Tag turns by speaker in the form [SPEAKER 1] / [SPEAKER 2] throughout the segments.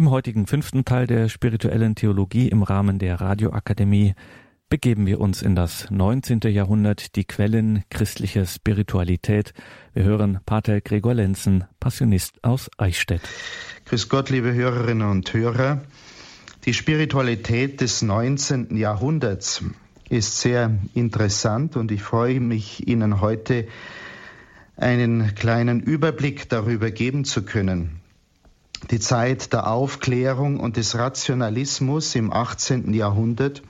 [SPEAKER 1] Im heutigen fünften Teil der spirituellen Theologie im Rahmen der Radioakademie begeben wir uns in das 19. Jahrhundert, die Quellen christlicher Spiritualität. Wir hören Pater Gregor Lenzen, Passionist aus Eichstätt.
[SPEAKER 2] Grüß Gott, liebe Hörerinnen und Hörer. Die Spiritualität des 19. Jahrhunderts ist sehr interessant und ich freue mich, Ihnen heute einen kleinen Überblick darüber geben zu können. Die Zeit der Aufklärung und des Rationalismus im 18. Jahrhundert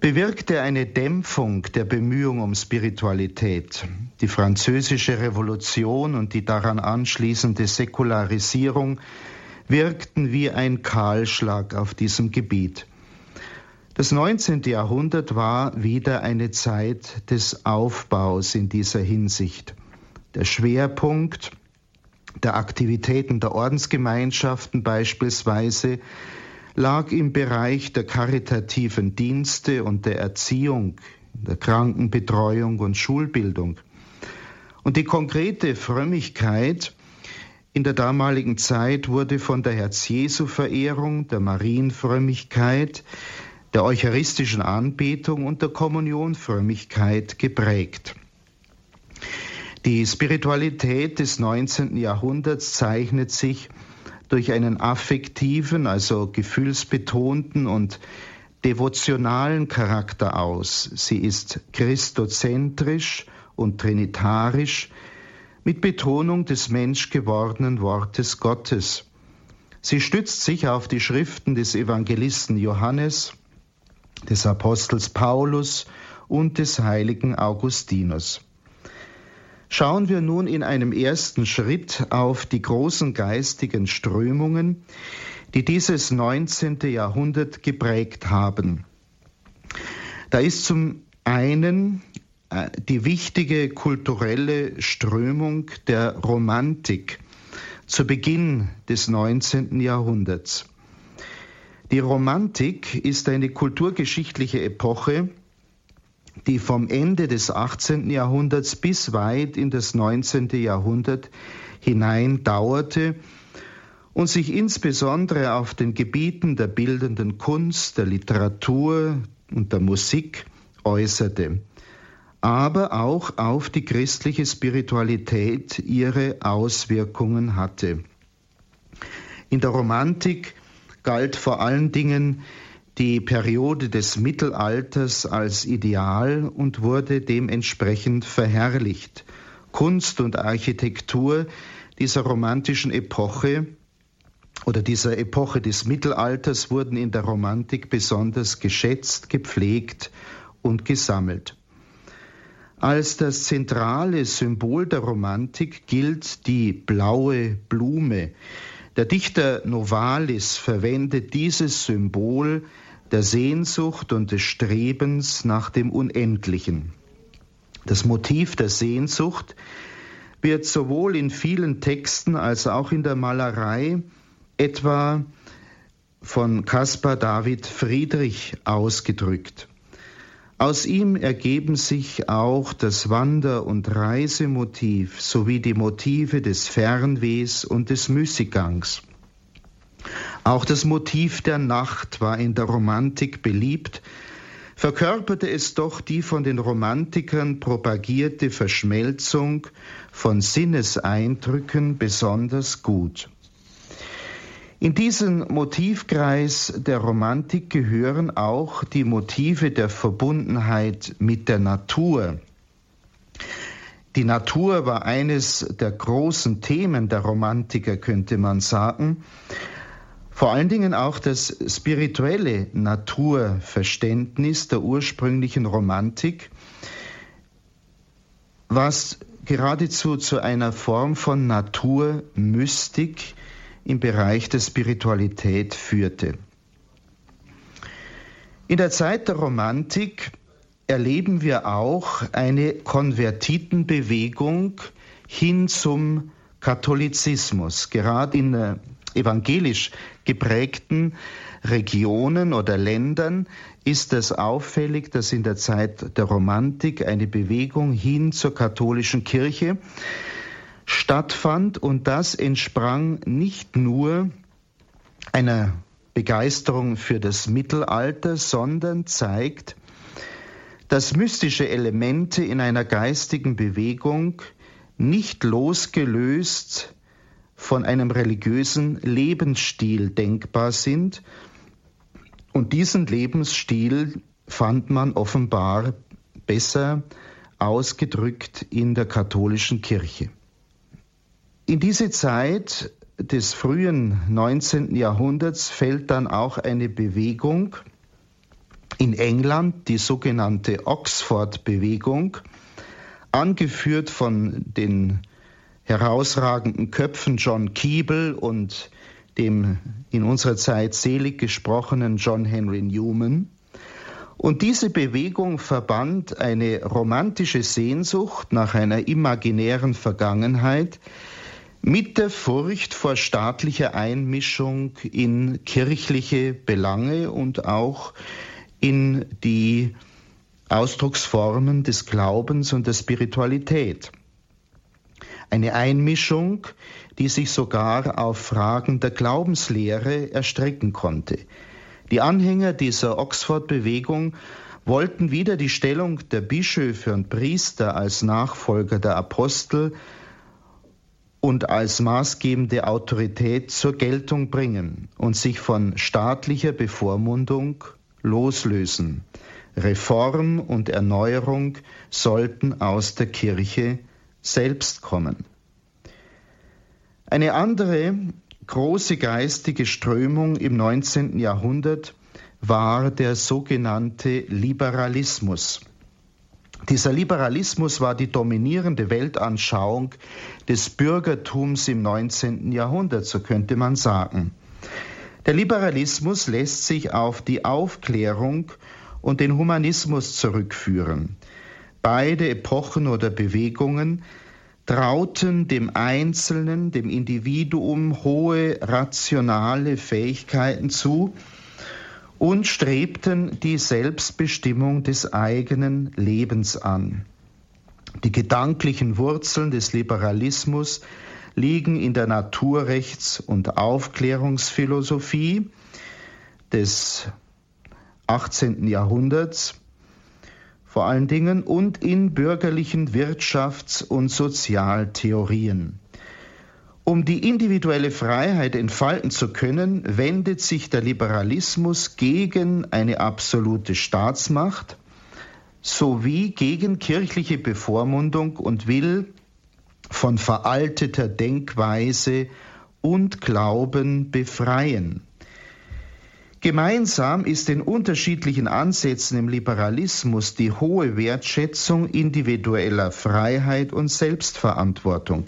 [SPEAKER 2] bewirkte eine Dämpfung der Bemühungen um Spiritualität. Die französische Revolution und die daran anschließende Säkularisierung wirkten wie ein Kahlschlag auf diesem Gebiet. Das 19. Jahrhundert war wieder eine Zeit des Aufbaus in dieser Hinsicht. Der Schwerpunkt der Aktivitäten der Ordensgemeinschaften beispielsweise lag im Bereich der karitativen Dienste und der Erziehung, der Krankenbetreuung und Schulbildung. Und die konkrete Frömmigkeit in der damaligen Zeit wurde von der Herz-Jesu-Verehrung, der Marienfrömmigkeit, der eucharistischen Anbetung und der Kommunionfrömmigkeit geprägt. Die Spiritualität des 19. Jahrhunderts zeichnet sich durch einen affektiven, also gefühlsbetonten und devotionalen Charakter aus. Sie ist christozentrisch und trinitarisch mit Betonung des menschgewordenen Wortes Gottes. Sie stützt sich auf die Schriften des Evangelisten Johannes, des Apostels Paulus und des heiligen Augustinus. Schauen wir nun in einem ersten Schritt auf die großen geistigen Strömungen, die dieses 19. Jahrhundert geprägt haben. Da ist zum einen äh, die wichtige kulturelle Strömung der Romantik zu Beginn des 19. Jahrhunderts. Die Romantik ist eine kulturgeschichtliche Epoche, die vom Ende des 18. Jahrhunderts bis weit in das 19. Jahrhundert hinein dauerte und sich insbesondere auf den Gebieten der bildenden Kunst, der Literatur und der Musik äußerte, aber auch auf die christliche Spiritualität ihre Auswirkungen hatte. In der Romantik galt vor allen Dingen die Periode des Mittelalters als Ideal und wurde dementsprechend verherrlicht. Kunst und Architektur dieser romantischen Epoche oder dieser Epoche des Mittelalters wurden in der Romantik besonders geschätzt, gepflegt und gesammelt. Als das zentrale Symbol der Romantik gilt die blaue Blume. Der Dichter Novalis verwendet dieses Symbol der Sehnsucht und des Strebens nach dem Unendlichen. Das Motiv der Sehnsucht wird sowohl in vielen Texten als auch in der Malerei etwa von Caspar David Friedrich ausgedrückt. Aus ihm ergeben sich auch das Wander- und Reisemotiv sowie die Motive des Fernwehs und des Müßiggangs. Auch das Motiv der Nacht war in der Romantik beliebt, verkörperte es doch die von den Romantikern propagierte Verschmelzung von Sinneseindrücken besonders gut. In diesen Motivkreis der Romantik gehören auch die Motive der Verbundenheit mit der Natur. Die Natur war eines der großen Themen der Romantiker, könnte man sagen. Vor allen Dingen auch das spirituelle Naturverständnis der ursprünglichen Romantik, was geradezu zu einer Form von Naturmystik im Bereich der Spiritualität führte. In der Zeit der Romantik erleben wir auch eine Konvertitenbewegung hin zum Katholizismus. Gerade in der evangelisch geprägten Regionen oder Ländern ist es auffällig, dass in der Zeit der Romantik eine Bewegung hin zur katholischen Kirche stattfand und das entsprang nicht nur einer Begeisterung für das Mittelalter, sondern zeigt, dass mystische Elemente in einer geistigen Bewegung nicht losgelöst von einem religiösen Lebensstil denkbar sind. Und diesen Lebensstil fand man offenbar besser ausgedrückt in der katholischen Kirche. In diese Zeit des frühen 19. Jahrhunderts fällt dann auch eine Bewegung in England, die sogenannte Oxford-Bewegung, angeführt von den herausragenden Köpfen John Keeble und dem in unserer Zeit selig gesprochenen John Henry Newman. Und diese Bewegung verband eine romantische Sehnsucht nach einer imaginären Vergangenheit mit der Furcht vor staatlicher Einmischung in kirchliche Belange und auch in die Ausdrucksformen des Glaubens und der Spiritualität. Eine Einmischung, die sich sogar auf Fragen der Glaubenslehre erstrecken konnte. Die Anhänger dieser Oxford-Bewegung wollten wieder die Stellung der Bischöfe und Priester als Nachfolger der Apostel und als maßgebende Autorität zur Geltung bringen und sich von staatlicher Bevormundung loslösen. Reform und Erneuerung sollten aus der Kirche selbst kommen. Eine andere große geistige Strömung im 19. Jahrhundert war der sogenannte Liberalismus. Dieser Liberalismus war die dominierende Weltanschauung des Bürgertums im 19. Jahrhundert, so könnte man sagen. Der Liberalismus lässt sich auf die Aufklärung und den Humanismus zurückführen. Beide Epochen oder Bewegungen trauten dem Einzelnen, dem Individuum hohe rationale Fähigkeiten zu und strebten die Selbstbestimmung des eigenen Lebens an. Die gedanklichen Wurzeln des Liberalismus liegen in der Naturrechts- und Aufklärungsphilosophie des 18. Jahrhunderts vor allen Dingen und in bürgerlichen Wirtschafts- und Sozialtheorien. Um die individuelle Freiheit entfalten zu können, wendet sich der Liberalismus gegen eine absolute Staatsmacht sowie gegen kirchliche Bevormundung und will von veralteter Denkweise und Glauben befreien. Gemeinsam ist den unterschiedlichen Ansätzen im Liberalismus die hohe Wertschätzung individueller Freiheit und Selbstverantwortung.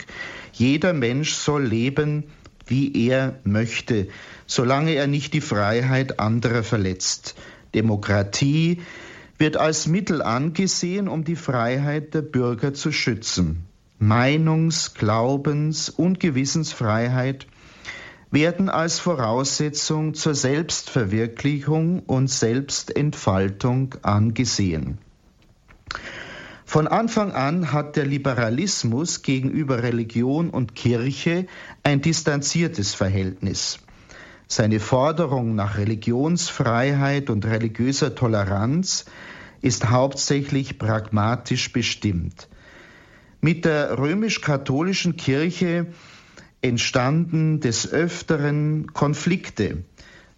[SPEAKER 2] Jeder Mensch soll leben, wie er möchte, solange er nicht die Freiheit anderer verletzt. Demokratie wird als Mittel angesehen, um die Freiheit der Bürger zu schützen. Meinungs-, Glaubens- und Gewissensfreiheit werden als Voraussetzung zur Selbstverwirklichung und Selbstentfaltung angesehen. Von Anfang an hat der Liberalismus gegenüber Religion und Kirche ein distanziertes Verhältnis. Seine Forderung nach Religionsfreiheit und religiöser Toleranz ist hauptsächlich pragmatisch bestimmt. Mit der römisch-katholischen Kirche entstanden des Öfteren Konflikte,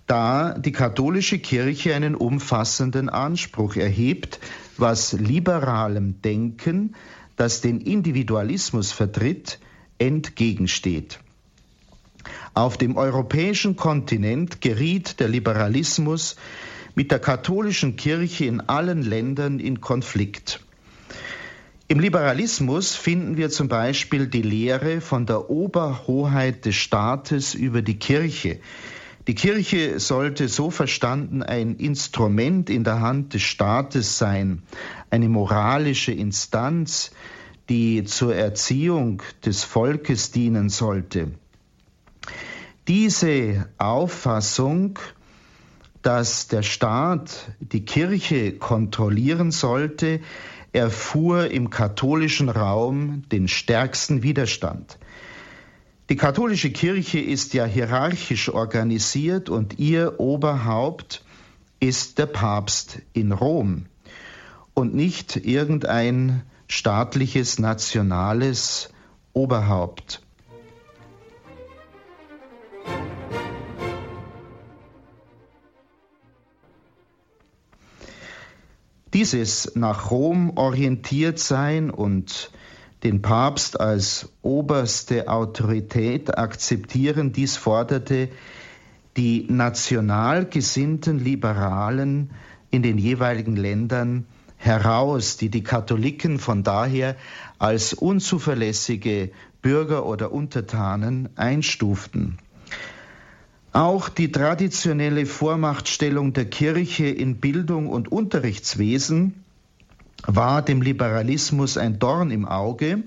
[SPEAKER 2] da die katholische Kirche einen umfassenden Anspruch erhebt, was liberalem Denken, das den Individualismus vertritt, entgegensteht. Auf dem europäischen Kontinent geriet der Liberalismus mit der katholischen Kirche in allen Ländern in Konflikt. Im Liberalismus finden wir zum Beispiel die Lehre von der Oberhoheit des Staates über die Kirche. Die Kirche sollte so verstanden ein Instrument in der Hand des Staates sein, eine moralische Instanz, die zur Erziehung des Volkes dienen sollte. Diese Auffassung, dass der Staat die Kirche kontrollieren sollte, erfuhr im katholischen Raum den stärksten Widerstand. Die katholische Kirche ist ja hierarchisch organisiert und ihr Oberhaupt ist der Papst in Rom und nicht irgendein staatliches, nationales Oberhaupt. Dieses nach Rom orientiert sein und den Papst als oberste Autorität akzeptieren, dies forderte die national gesinnten Liberalen in den jeweiligen Ländern heraus, die die Katholiken von daher als unzuverlässige Bürger oder Untertanen einstuften. Auch die traditionelle Vormachtstellung der Kirche in Bildung und Unterrichtswesen war dem Liberalismus ein Dorn im Auge,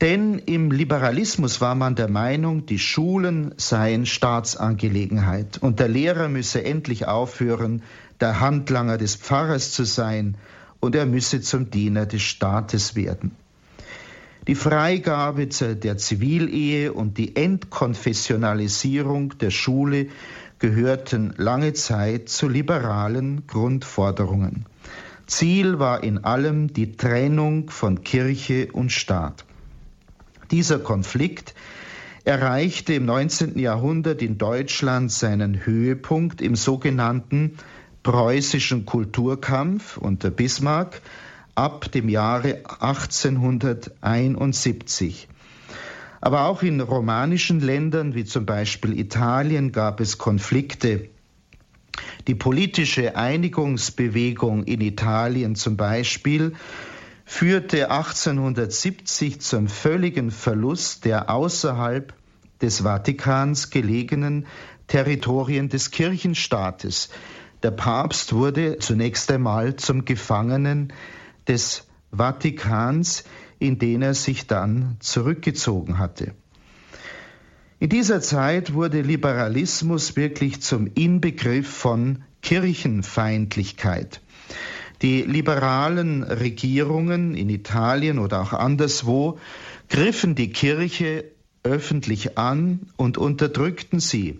[SPEAKER 2] denn im Liberalismus war man der Meinung, die Schulen seien Staatsangelegenheit und der Lehrer müsse endlich aufhören, der Handlanger des Pfarrers zu sein und er müsse zum Diener des Staates werden. Die Freigabe der Zivilehe und die Entkonfessionalisierung der Schule gehörten lange Zeit zu liberalen Grundforderungen. Ziel war in allem die Trennung von Kirche und Staat. Dieser Konflikt erreichte im 19. Jahrhundert in Deutschland seinen Höhepunkt im sogenannten preußischen Kulturkampf unter Bismarck ab dem Jahre 1871. Aber auch in romanischen Ländern wie zum Beispiel Italien gab es Konflikte. Die politische Einigungsbewegung in Italien zum Beispiel führte 1870 zum völligen Verlust der außerhalb des Vatikans gelegenen Territorien des Kirchenstaates. Der Papst wurde zunächst einmal zum Gefangenen des Vatikans, in den er sich dann zurückgezogen hatte. In dieser Zeit wurde Liberalismus wirklich zum Inbegriff von Kirchenfeindlichkeit. Die liberalen Regierungen in Italien oder auch anderswo griffen die Kirche öffentlich an und unterdrückten sie,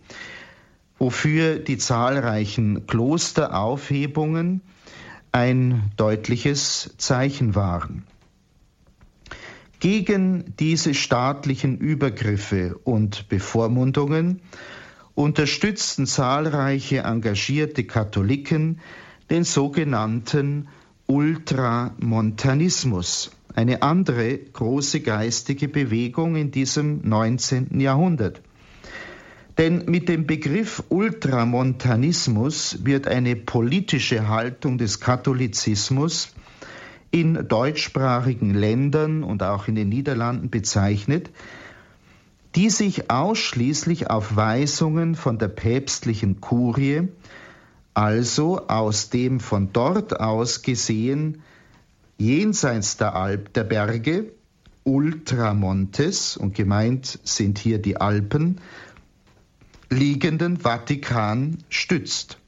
[SPEAKER 2] wofür die zahlreichen Klosteraufhebungen ein deutliches Zeichen waren. Gegen diese staatlichen Übergriffe und Bevormundungen unterstützten zahlreiche engagierte Katholiken den sogenannten Ultramontanismus, eine andere große geistige Bewegung in diesem 19. Jahrhundert. Denn mit dem Begriff Ultramontanismus wird eine politische Haltung des Katholizismus in deutschsprachigen Ländern und auch in den Niederlanden bezeichnet, die sich ausschließlich auf Weisungen von der päpstlichen Kurie, also aus dem von dort aus gesehen jenseits der Alp der Berge, Ultramontes, und gemeint sind hier die Alpen, liegenden Vatikan stützt.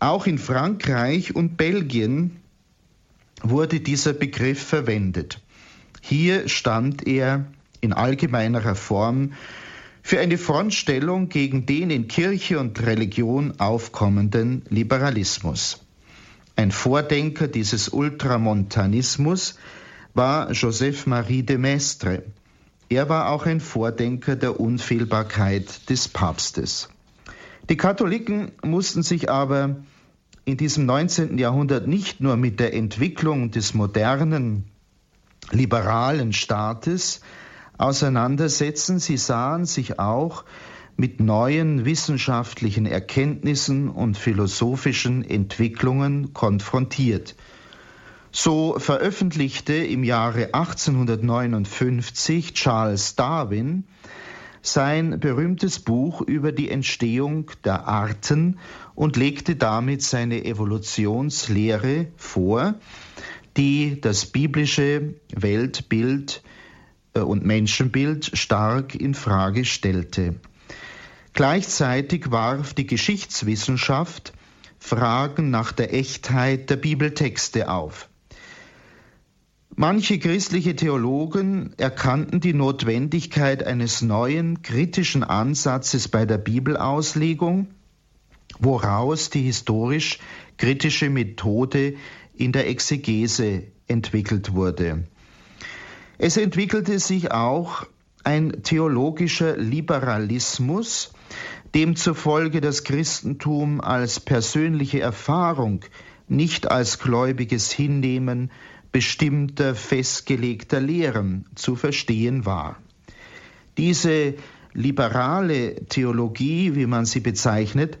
[SPEAKER 2] Auch in Frankreich und Belgien wurde dieser Begriff verwendet. Hier stand er in allgemeinerer Form für eine Frontstellung gegen den in Kirche und Religion aufkommenden Liberalismus. Ein Vordenker dieses Ultramontanismus war Joseph Marie de Maistre, er war auch ein Vordenker der Unfehlbarkeit des Papstes. Die Katholiken mussten sich aber in diesem 19. Jahrhundert nicht nur mit der Entwicklung des modernen liberalen Staates auseinandersetzen, sie sahen sich auch mit neuen wissenschaftlichen Erkenntnissen und philosophischen Entwicklungen konfrontiert. So veröffentlichte im Jahre 1859 Charles Darwin sein berühmtes Buch über die Entstehung der Arten und legte damit seine Evolutionslehre vor, die das biblische Weltbild äh, und Menschenbild stark in Frage stellte. Gleichzeitig warf die Geschichtswissenschaft Fragen nach der Echtheit der Bibeltexte auf. Manche christliche Theologen erkannten die Notwendigkeit eines neuen kritischen Ansatzes bei der Bibelauslegung, woraus die historisch kritische Methode in der Exegese entwickelt wurde. Es entwickelte sich auch ein theologischer Liberalismus, demzufolge das Christentum als persönliche Erfahrung, nicht als gläubiges Hinnehmen bestimmter festgelegter Lehren zu verstehen war. Diese liberale Theologie, wie man sie bezeichnet,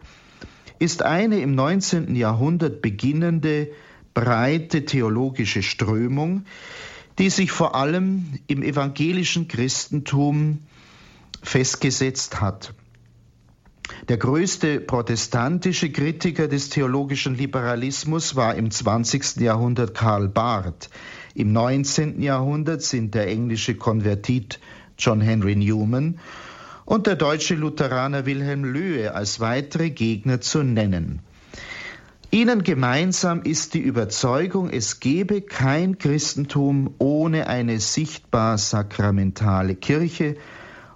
[SPEAKER 2] ist eine im 19. Jahrhundert beginnende breite theologische Strömung, die sich vor allem im evangelischen Christentum festgesetzt hat. Der größte protestantische Kritiker des theologischen Liberalismus war im 20. Jahrhundert Karl Barth. Im 19. Jahrhundert sind der englische Konvertit John Henry Newman und der deutsche Lutheraner Wilhelm Löhe als weitere Gegner zu nennen. Ihnen gemeinsam ist die Überzeugung, es gebe kein Christentum ohne eine sichtbar sakramentale Kirche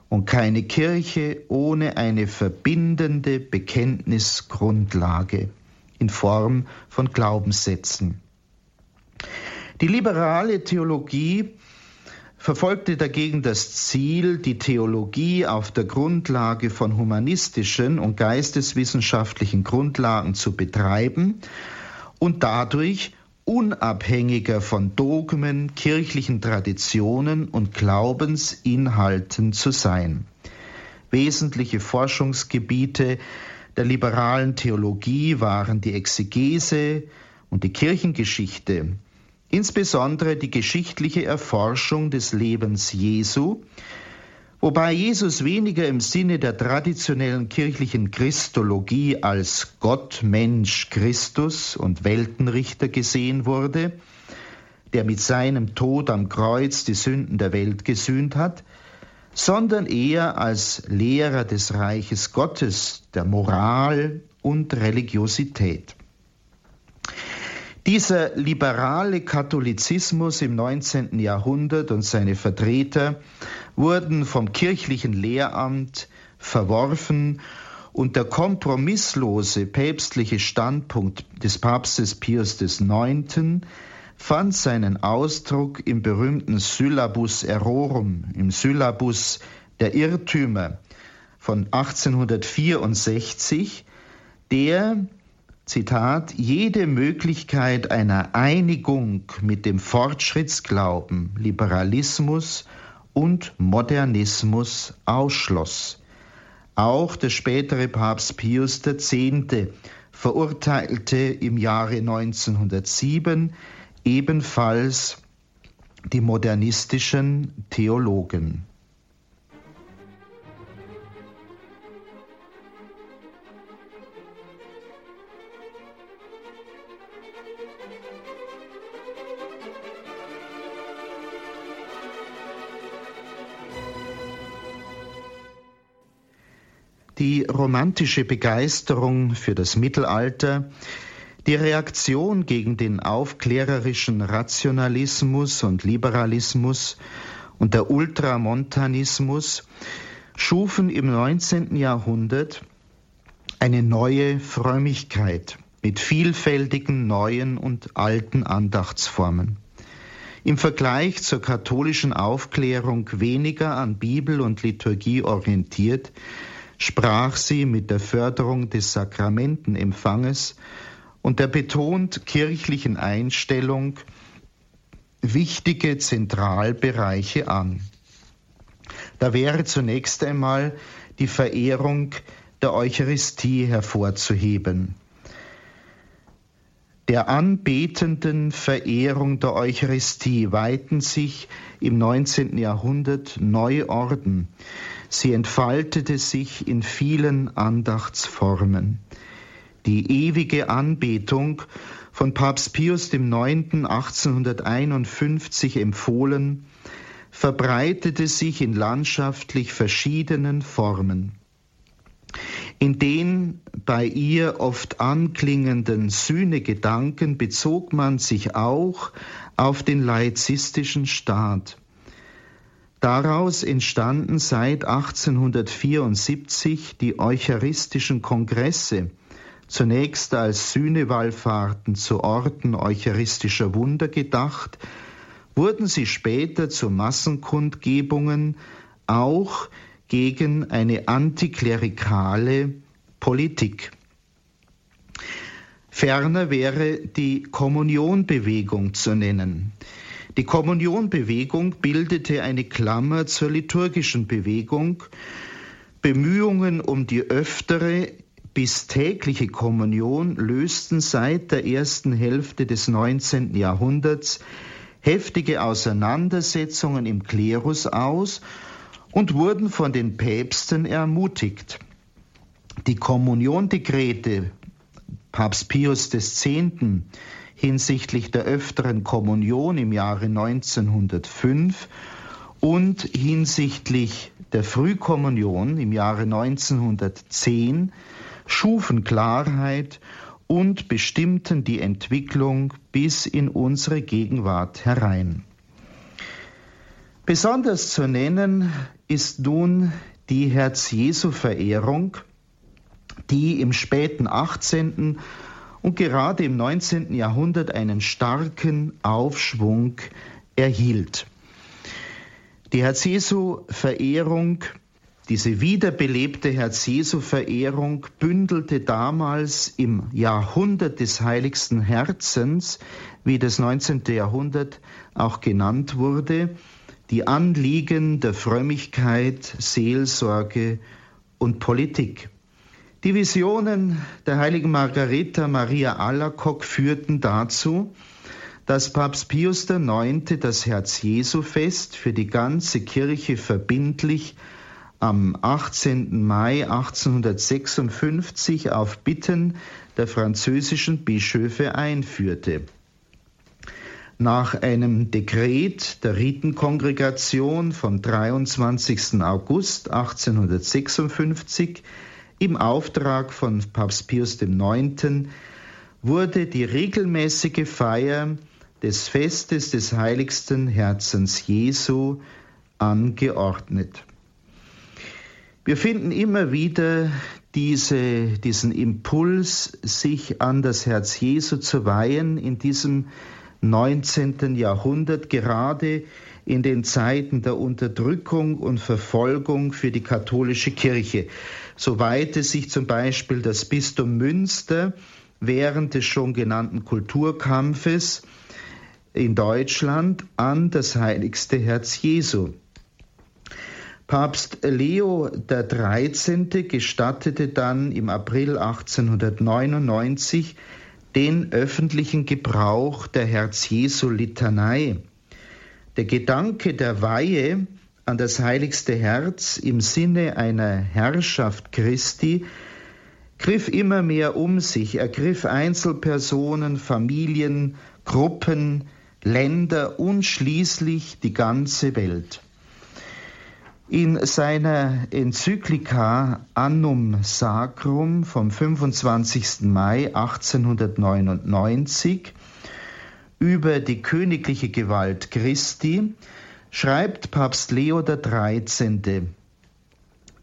[SPEAKER 2] und keine Kirche ohne eine verbindende Bekenntnisgrundlage in Form von Glaubenssätzen. Die liberale Theologie verfolgte dagegen das Ziel, die Theologie auf der Grundlage von humanistischen und geisteswissenschaftlichen Grundlagen zu betreiben und dadurch unabhängiger von Dogmen, kirchlichen Traditionen und Glaubensinhalten zu sein. Wesentliche Forschungsgebiete der liberalen Theologie waren die Exegese und die Kirchengeschichte, insbesondere die geschichtliche Erforschung des Lebens Jesu, wobei Jesus weniger im Sinne der traditionellen kirchlichen Christologie als Gott, Mensch, Christus und Weltenrichter gesehen wurde, der mit seinem Tod am Kreuz die Sünden der Welt gesühnt hat, sondern eher als Lehrer des Reiches Gottes, der Moral und Religiosität. Dieser liberale Katholizismus im 19. Jahrhundert und seine Vertreter wurden vom kirchlichen Lehramt verworfen und der kompromisslose päpstliche Standpunkt des Papstes Pius IX. fand seinen Ausdruck im berühmten Syllabus Errorum, im Syllabus der Irrtümer von 1864, der Zitat, jede Möglichkeit einer Einigung mit dem Fortschrittsglauben, Liberalismus und Modernismus ausschloss. Auch der spätere Papst Pius X. verurteilte im Jahre 1907 ebenfalls die modernistischen Theologen. Romantische Begeisterung für das Mittelalter, die Reaktion gegen den aufklärerischen Rationalismus und Liberalismus und der Ultramontanismus schufen im 19. Jahrhundert eine neue Frömmigkeit mit vielfältigen neuen und alten Andachtsformen. Im Vergleich zur katholischen Aufklärung weniger an Bibel und Liturgie orientiert, sprach sie mit der Förderung des Sakramentenempfanges und der betont kirchlichen Einstellung wichtige Zentralbereiche an. Da wäre zunächst einmal die Verehrung der Eucharistie hervorzuheben. Der anbetenden Verehrung der Eucharistie weiten sich im 19. Jahrhundert neue Orden, Sie entfaltete sich in vielen Andachtsformen. Die ewige Anbetung von Papst Pius IX. 1851 empfohlen, verbreitete sich in landschaftlich verschiedenen Formen. In den bei ihr oft anklingenden Sühnegedanken bezog man sich auch auf den laizistischen Staat. Daraus entstanden seit 1874 die eucharistischen Kongresse, zunächst als Sühnewallfahrten zu Orten eucharistischer Wunder gedacht, wurden sie später zu Massenkundgebungen, auch gegen eine antiklerikale Politik. Ferner wäre die Kommunionbewegung zu nennen. Die Kommunionbewegung bildete eine Klammer zur liturgischen Bewegung. Bemühungen um die öftere bis tägliche Kommunion lösten seit der ersten Hälfte des 19. Jahrhunderts heftige Auseinandersetzungen im Klerus aus und wurden von den Päpsten ermutigt. Die Kommuniondekrete Papst Pius X. hinsichtlich der öfteren Kommunion im Jahre 1905 und hinsichtlich der Frühkommunion im Jahre 1910 schufen Klarheit und bestimmten die Entwicklung bis in unsere Gegenwart herein. Besonders zu nennen ist nun die Herz-Jesu-Verehrung, die im späten 18. und gerade im 19. Jahrhundert einen starken Aufschwung erhielt. Die Herz-Jesu-Verehrung, diese wiederbelebte Herz-Jesu-Verehrung bündelte damals im Jahrhundert des heiligsten Herzens, wie das 19. Jahrhundert auch genannt wurde, die Anliegen der Frömmigkeit, Seelsorge und Politik. Die Visionen der heiligen Margareta Maria Alacock führten dazu, dass Papst Pius IX. das Herz Jesu Fest für die ganze Kirche verbindlich am 18. Mai 1856 auf Bitten der französischen Bischöfe einführte. Nach einem Dekret der Ritenkongregation vom 23. August 1856 im Auftrag von Papst Pius IX. wurde die regelmäßige Feier des Festes des heiligsten Herzens Jesu angeordnet. Wir finden immer wieder diese, diesen Impuls, sich an das Herz Jesu zu weihen in diesem 19. Jahrhundert, gerade in den Zeiten der Unterdrückung und Verfolgung für die katholische Kirche. So weihte sich zum Beispiel das Bistum Münster während des schon genannten Kulturkampfes in Deutschland an das heiligste Herz Jesu. Papst Leo XIII. gestattete dann im April 1899 den öffentlichen Gebrauch der Herz-Jesu-Litanei. Der Gedanke der Weihe an das heiligste Herz im Sinne einer Herrschaft Christi griff immer mehr um sich, ergriff Einzelpersonen, Familien, Gruppen, Länder und schließlich die ganze Welt. In seiner Enzyklika Annum Sacrum vom 25. Mai 1899 über die königliche Gewalt Christi schreibt Papst Leo XIII.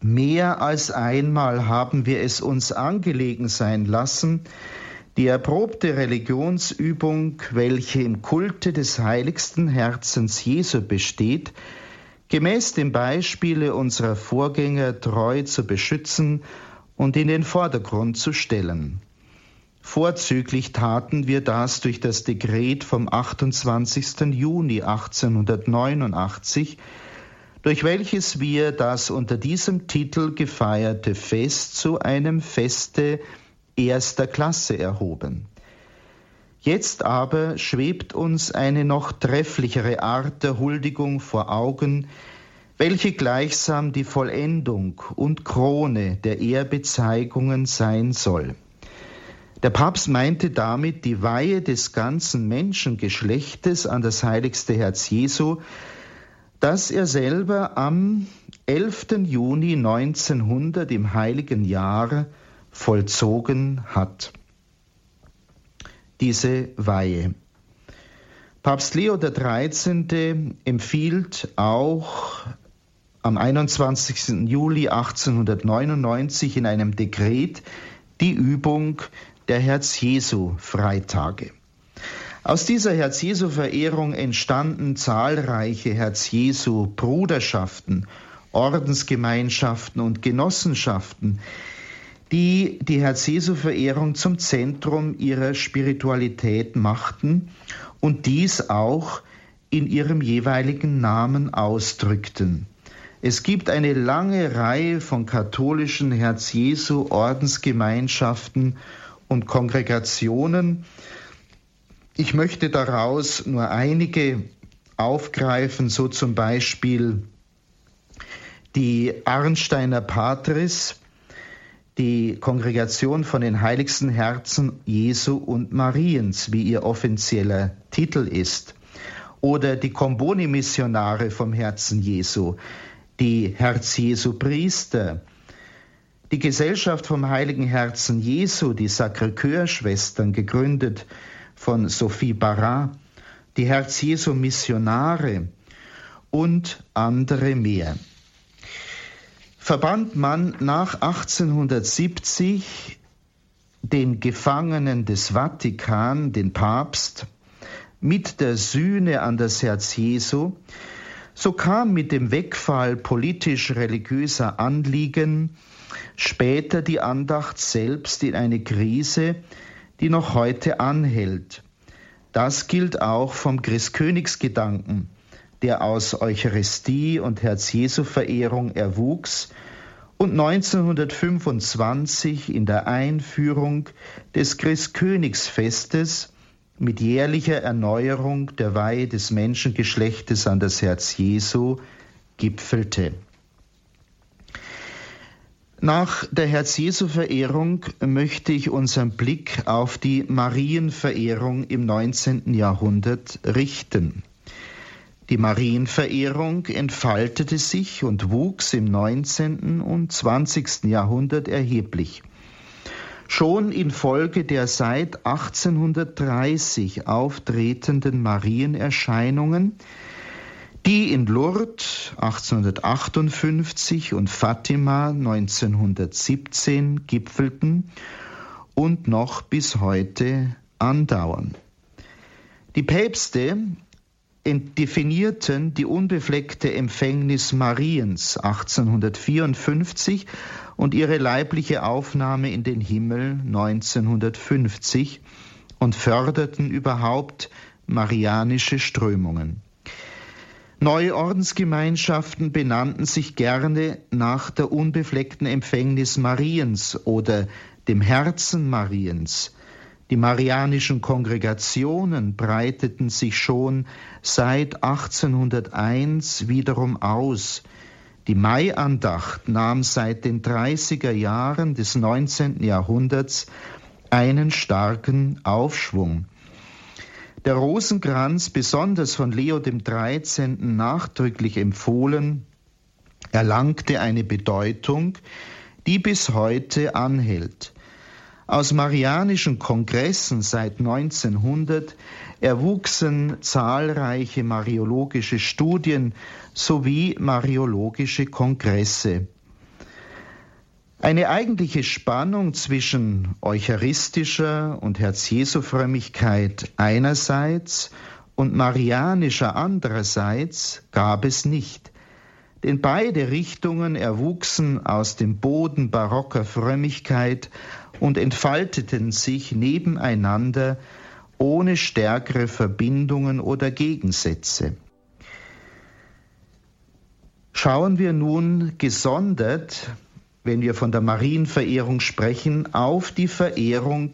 [SPEAKER 2] Mehr als einmal haben wir es uns angelegen sein lassen, die erprobte Religionsübung, welche im Kulte des heiligsten Herzens Jesu besteht, gemäß dem Beispiele unserer Vorgänger treu zu beschützen und in den Vordergrund zu stellen. Vorzüglich taten wir das durch das Dekret vom 28. Juni 1889, durch welches wir das unter diesem Titel gefeierte Fest zu einem Feste erster Klasse erhoben. Jetzt aber schwebt uns eine noch trefflichere Art der Huldigung vor Augen, welche gleichsam die Vollendung und Krone der Ehrbezeigungen sein soll. Der Papst meinte damit die Weihe des ganzen Menschengeschlechtes an das heiligste Herz Jesu, das er selber am 11. Juni 1900 im heiligen Jahr vollzogen hat. Diese Weihe. Papst Leo XIII. empfiehlt auch am 21. Juli 1899 in einem Dekret die Übung der Herz-Jesu-Freitage. Aus dieser Herz-Jesu-Verehrung entstanden zahlreiche Herz-Jesu-Bruderschaften, Ordensgemeinschaften und Genossenschaften, die die Herz-Jesu-Verehrung zum Zentrum ihrer Spiritualität machten und dies auch in ihrem jeweiligen Namen ausdrückten. Es gibt eine lange Reihe von katholischen Herz-Jesu-Ordensgemeinschaften und Kongregationen, ich möchte daraus nur einige aufgreifen, so zum Beispiel die Arnsteiner Patris, die Kongregation von den heiligsten Herzen Jesu und Mariens, wie ihr offizieller Titel ist, oder die Comboni-Missionare vom Herzen Jesu, die Herz-Jesu-Priester, die Gesellschaft vom Heiligen Herzen Jesu, die Sacré-Cœur-Schwestern, gegründet von Sophie Barra, die Herz Jesu Missionare und andere mehr. Verband man nach 1870 den Gefangenen des Vatikan, den Papst, mit der Sühne an das Herz Jesu, so kam mit dem Wegfall politisch-religiöser Anliegen später die Andacht selbst in eine Krise, die noch heute anhält. Das gilt auch vom Christkönigsgedanken, der aus Eucharistie und Herz-Jesu-Verehrung erwuchs und 1925 in der Einführung des Christkönigsfestes mit jährlicher Erneuerung der Weihe des Menschengeschlechtes an das Herz Jesu gipfelte. Nach der Herz-Jesu-Verehrung möchte ich unseren Blick auf die Marienverehrung im 19. Jahrhundert richten. Die Marienverehrung entfaltete sich und wuchs im 19. und 20. Jahrhundert erheblich. Schon infolge der seit 1830 auftretenden Marienerscheinungen die in Lourdes 1858 und Fatima 1917 gipfelten und noch bis heute andauern. Die Päpste definierten die unbefleckte Empfängnis Mariens 1854 und ihre leibliche Aufnahme in den Himmel 1950 und förderten überhaupt marianische Strömungen. Neue Ordensgemeinschaften benannten sich gerne nach der unbefleckten Empfängnis Mariens oder dem Herzen Mariens. Die marianischen Kongregationen breiteten sich schon seit 1801 wiederum aus. Die Maiandacht nahm seit den 30er Jahren des 19. Jahrhunderts einen starken Aufschwung. Der Rosenkranz, besonders von Leo dem 13. nachdrücklich empfohlen, erlangte eine Bedeutung, die bis heute anhält. Aus marianischen Kongressen seit 1900 erwuchsen zahlreiche mariologische Studien sowie mariologische Kongresse. Eine eigentliche Spannung zwischen eucharistischer und Herz-Jesu-Frömmigkeit einerseits und marianischer andererseits gab es nicht, denn beide Richtungen erwuchsen aus dem Boden barocker Frömmigkeit und entfalteten sich nebeneinander ohne stärkere Verbindungen oder Gegensätze. Schauen wir nun gesondert wenn wir von der Marienverehrung sprechen, auf die Verehrung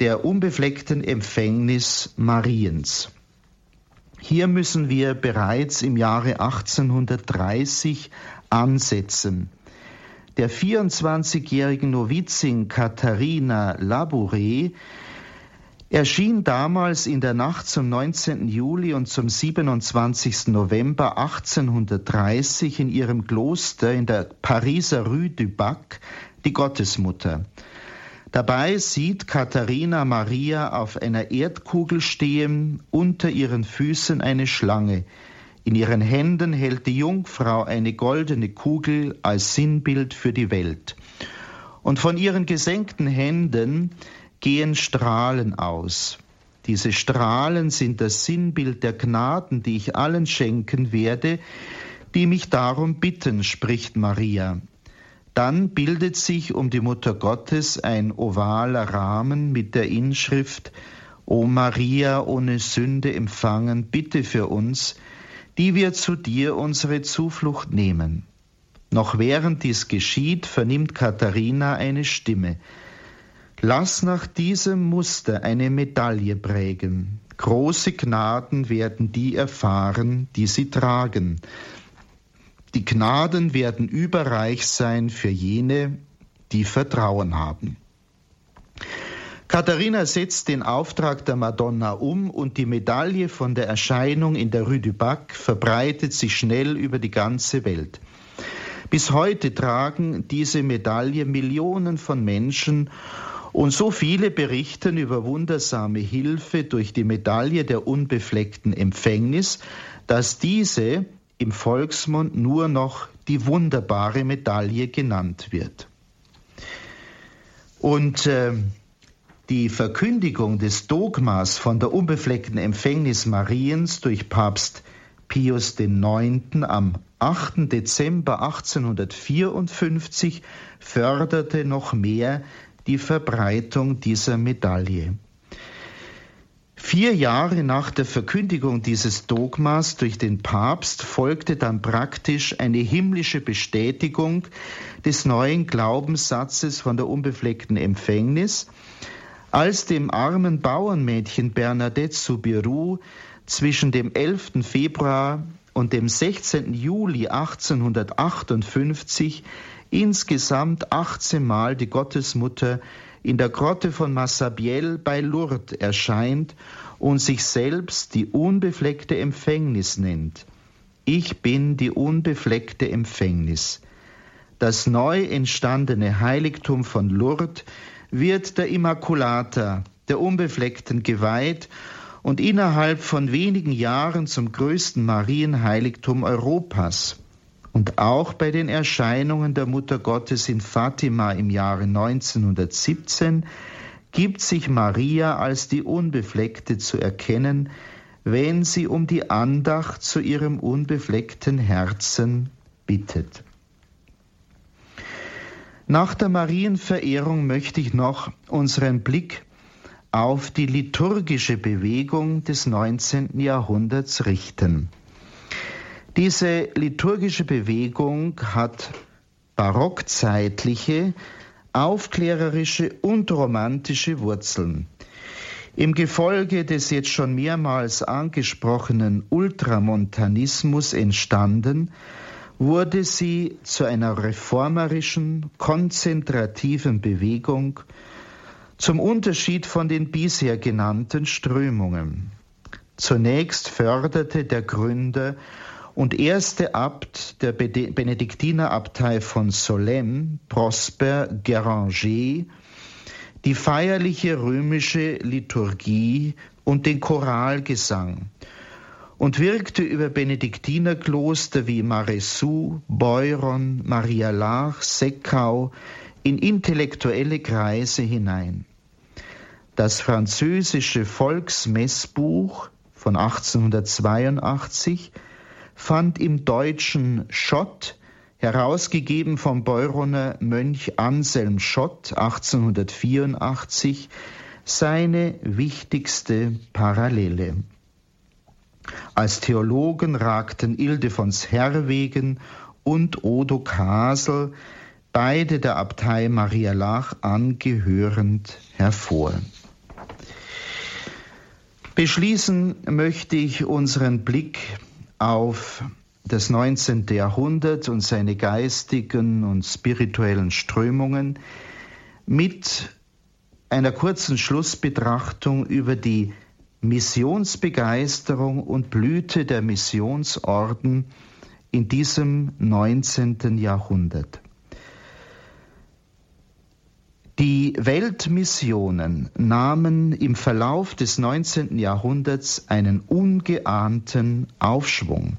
[SPEAKER 2] der unbefleckten Empfängnis Mariens. Hier müssen wir bereits im Jahre 1830 ansetzen. Der 24-jährigen Novizin Katharina Labouré erschien damals in der Nacht zum 19. Juli und zum 27. November 1830 in ihrem Kloster in der Pariser Rue du Bac die Gottesmutter. Dabei sieht Katharina Maria auf einer Erdkugel stehen, unter ihren Füßen eine Schlange. In ihren Händen hält die Jungfrau eine goldene Kugel als Sinnbild für die Welt. Und von ihren gesenkten Händen gehen Strahlen aus. Diese Strahlen sind das Sinnbild der Gnaden, die ich allen schenken werde, die mich darum bitten, spricht Maria. Dann bildet sich um die Mutter Gottes ein ovaler Rahmen mit der Inschrift O Maria ohne Sünde empfangen, bitte für uns, die wir zu dir unsere Zuflucht nehmen. Noch während dies geschieht, vernimmt Katharina eine Stimme. Lass nach diesem Muster eine Medaille prägen. Große Gnaden werden die erfahren, die sie tragen. Die Gnaden werden überreich sein für jene, die Vertrauen haben. Katharina setzt den Auftrag der Madonna um und die Medaille von der Erscheinung in der Rue du Bac verbreitet sich schnell über die ganze Welt. Bis heute tragen diese Medaille Millionen von Menschen und so viele berichten über wundersame Hilfe durch die Medaille der unbefleckten Empfängnis, dass diese im Volksmund nur noch die wunderbare Medaille genannt wird. Und äh, die Verkündigung des Dogmas von der unbefleckten Empfängnis Mariens durch Papst Pius IX. am 8. Dezember 1854 förderte noch mehr die Verbreitung dieser Medaille. Vier Jahre nach der Verkündigung dieses Dogmas durch den Papst folgte dann praktisch eine himmlische Bestätigung des neuen Glaubenssatzes von der unbefleckten Empfängnis, als dem armen Bauernmädchen Bernadette Soubirous zwischen dem 11. Februar und dem 16. Juli 1858 insgesamt 18 Mal die Gottesmutter in der Grotte von Massabielle bei Lourdes erscheint und sich selbst die unbefleckte Empfängnis nennt. Ich bin die unbefleckte Empfängnis. Das neu entstandene Heiligtum von Lourdes wird der Immaculata, der Unbefleckten, geweiht und innerhalb von wenigen Jahren zum größten Marienheiligtum Europas. Und auch bei den Erscheinungen der Mutter Gottes in Fatima im Jahre 1917 gibt sich Maria als die Unbefleckte zu erkennen, wenn sie um die Andacht zu ihrem unbefleckten Herzen bittet. Nach der Marienverehrung möchte ich noch unseren Blick auf die liturgische Bewegung des 19. Jahrhunderts richten. Diese liturgische Bewegung hat barockzeitliche, aufklärerische und romantische Wurzeln. Im Gefolge des jetzt schon mehrmals angesprochenen Ultramontanismus entstanden, wurde sie zu einer reformerischen, konzentrativen Bewegung, zum Unterschied von den bisher genannten Strömungen. Zunächst förderte der Gründer und erste Abt der Benediktinerabtei von Solesmes, Prosper Guéranger, die feierliche römische Liturgie und den Choralgesang und wirkte über Benediktinerkloster wie Maresu, Beuron, Maria Lach, Seckau in intellektuelle Kreise hinein. Das französische Volksmessbuch von 1882 fand im deutschen Schott, herausgegeben vom Beuroner Mönch Anselm Schott 1884, seine wichtigste Parallele. Als Theologen ragten Ildefons Herwegen und Odo Kasel, beide der Abtei Maria Lach angehörend, hervor. Beschließen möchte ich unseren Blick auf das 19. Jahrhundert und seine geistigen und spirituellen Strömungen mit einer kurzen Schlussbetrachtung über die Missionsbegeisterung und Blüte der Die Weltmissionen nahmen im Verlauf des 19. Jahrhunderts einen ungeahnten Aufschwung.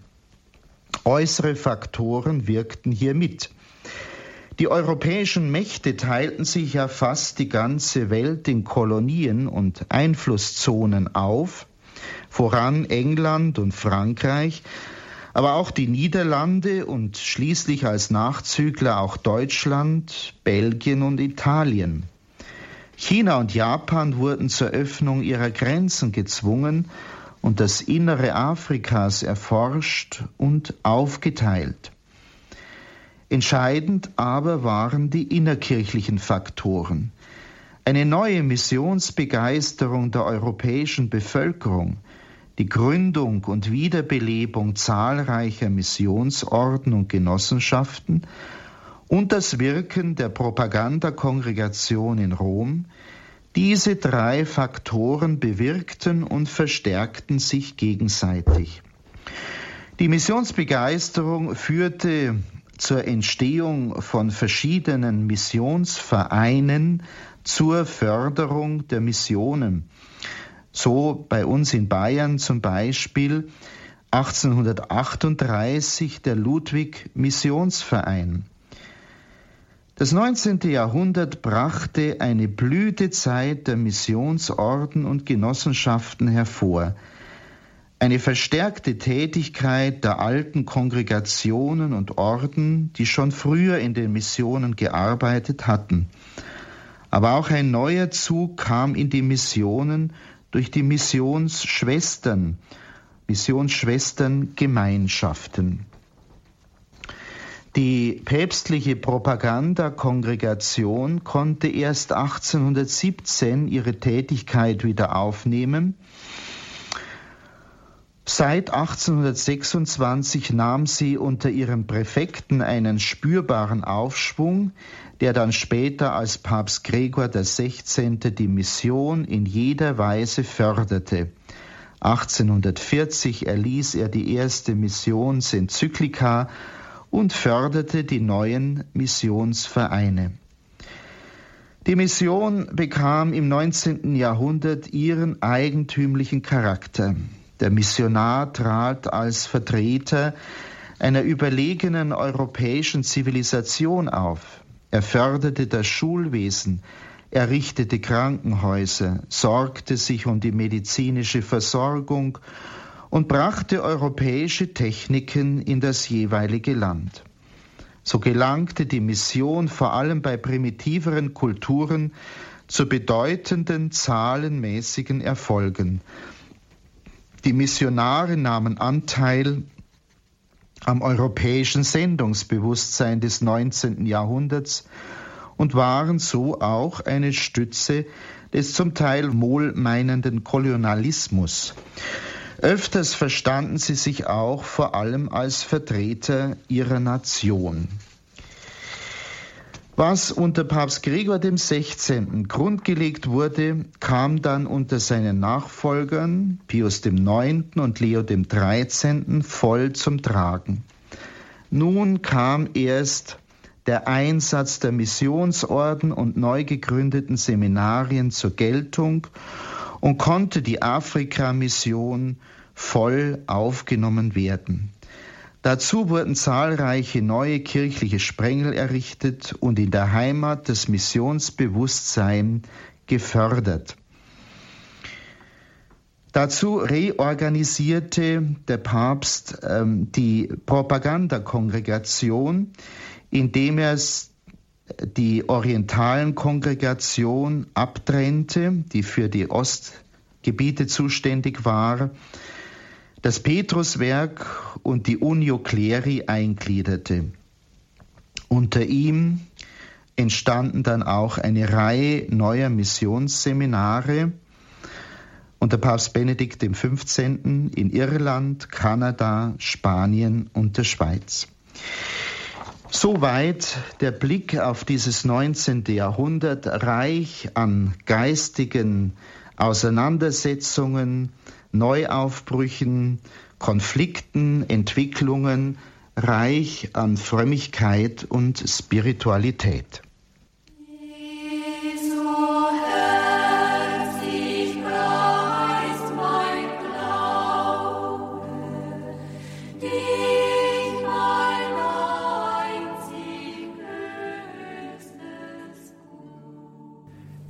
[SPEAKER 2] Äußere Faktoren wirkten hier mit. Die europäischen Mächte teilten sich ja fast die ganze Welt in Kolonien und Einflusszonen auf, voran England und Frankreich, aber auch die Niederlande und schließlich als Nachzügler auch Deutschland, Belgien und Italien. China und Japan wurden zur Öffnung ihrer Grenzen gezwungen und das Innere Afrikas erforscht und aufgeteilt. Entscheidend aber waren die innerkirchlichen Faktoren. Eine neue Missionsbegeisterung der europäischen Bevölkerung – die Gründung und Wiederbelebung zahlreicher Missionsorden und Genossenschaften und das Wirken der Propagandakongregation in Rom, diese drei Faktoren bewirkten und verstärkten sich gegenseitig. Die Missionsbegeisterung führte zur Entstehung von verschiedenen Missionsvereinen zur Förderung der Missionen. So bei uns in Bayern zum Beispiel 1838 der Ludwig Missionsverein. Das 19. Jahrhundert brachte eine Blütezeit der Missionsorden und Genossenschaften hervor. Eine verstärkte Tätigkeit der alten Kongregationen und Orden, die schon früher in den Missionen gearbeitet hatten. Aber auch ein neuer Zug kam in die Missionen durch die Missionsschwestern, Missionsschwesterngemeinschaften. Die päpstliche Propagandakongregation konnte erst 1817 ihre Tätigkeit wieder aufnehmen. Seit 1826 nahm sie unter ihrem Präfekten einen spürbaren Aufschwung, der dann später als Papst Gregor XVI. die Mission in jeder Weise förderte. 1840 erließ er die erste Missionsenzyklika und förderte die neuen Missionsvereine. Die Mission bekam im 19. Jahrhundert ihren eigentümlichen Charakter. Der Missionar trat als Vertreter einer überlegenen europäischen Zivilisation auf. Er förderte das Schulwesen, errichtete Krankenhäuser, sorgte sich um die medizinische Versorgung und brachte europäische Techniken in das jeweilige Land. So gelangte die Mission vor allem bei primitiveren Kulturen zu bedeutenden zahlenmäßigen Erfolgen. Die Missionare nahmen Anteil am europäischen Sendungsbewusstsein des 19. Jahrhunderts und waren so auch eine Stütze des zum Teil wohlmeinenden Kolonialismus. Öfters verstanden sie sich auch vor allem als Vertreter ihrer Nation. Was unter Papst Gregor dem 16. grundgelegt wurde, kam dann unter seinen Nachfolgern Pius dem 9. und Leo dem 13. voll zum Tragen. Nun kam erst der Einsatz der Missionsorden und neu gegründeten Seminarien zur Geltung und konnte die Afrika-Mission voll aufgenommen werden. Dazu wurden zahlreiche neue kirchliche Sprengel errichtet und in der Heimat das Missionsbewusstsein gefördert. Dazu reorganisierte der Papst ähm, die Propagandakongregation, indem er die orientalen Kongregation abtrennte, die für die Ostgebiete zuständig war, das Petruswerk und die Unio Cleri eingliederte. Unter ihm entstanden dann auch eine Reihe neuer Missionsseminare unter Papst Benedikt XV. in Irland, Kanada, Spanien und der Schweiz. Soweit der Blick auf dieses 19. Jahrhundert, reich an geistigen Auseinandersetzungen, Neuaufbrüchen, Konflikten, Entwicklungen, reich an Frömmigkeit und Spiritualität.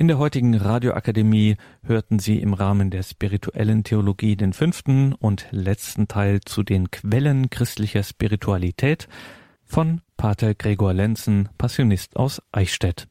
[SPEAKER 1] Der heutigen Radioakademie hörten Sie im Rahmen der spirituellen Theologie den fünften und letzten Teil zu den Quellen christlicher Spiritualität von Pater Gregor Lenzen, Passionist aus Eichstätt.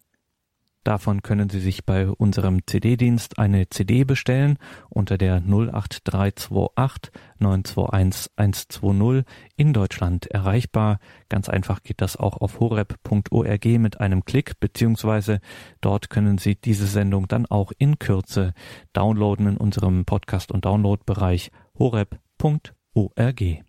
[SPEAKER 1] Davon können Sie sich bei unserem CD-Dienst eine CD bestellen unter der 08328 921 120 in Deutschland erreichbar. Ganz einfach geht das auch auf horeb.org mit einem Klick, beziehungsweise dort können Sie diese Sendung dann auch in Kürze downloaden in unserem Podcast- und Downloadbereich horeb.org.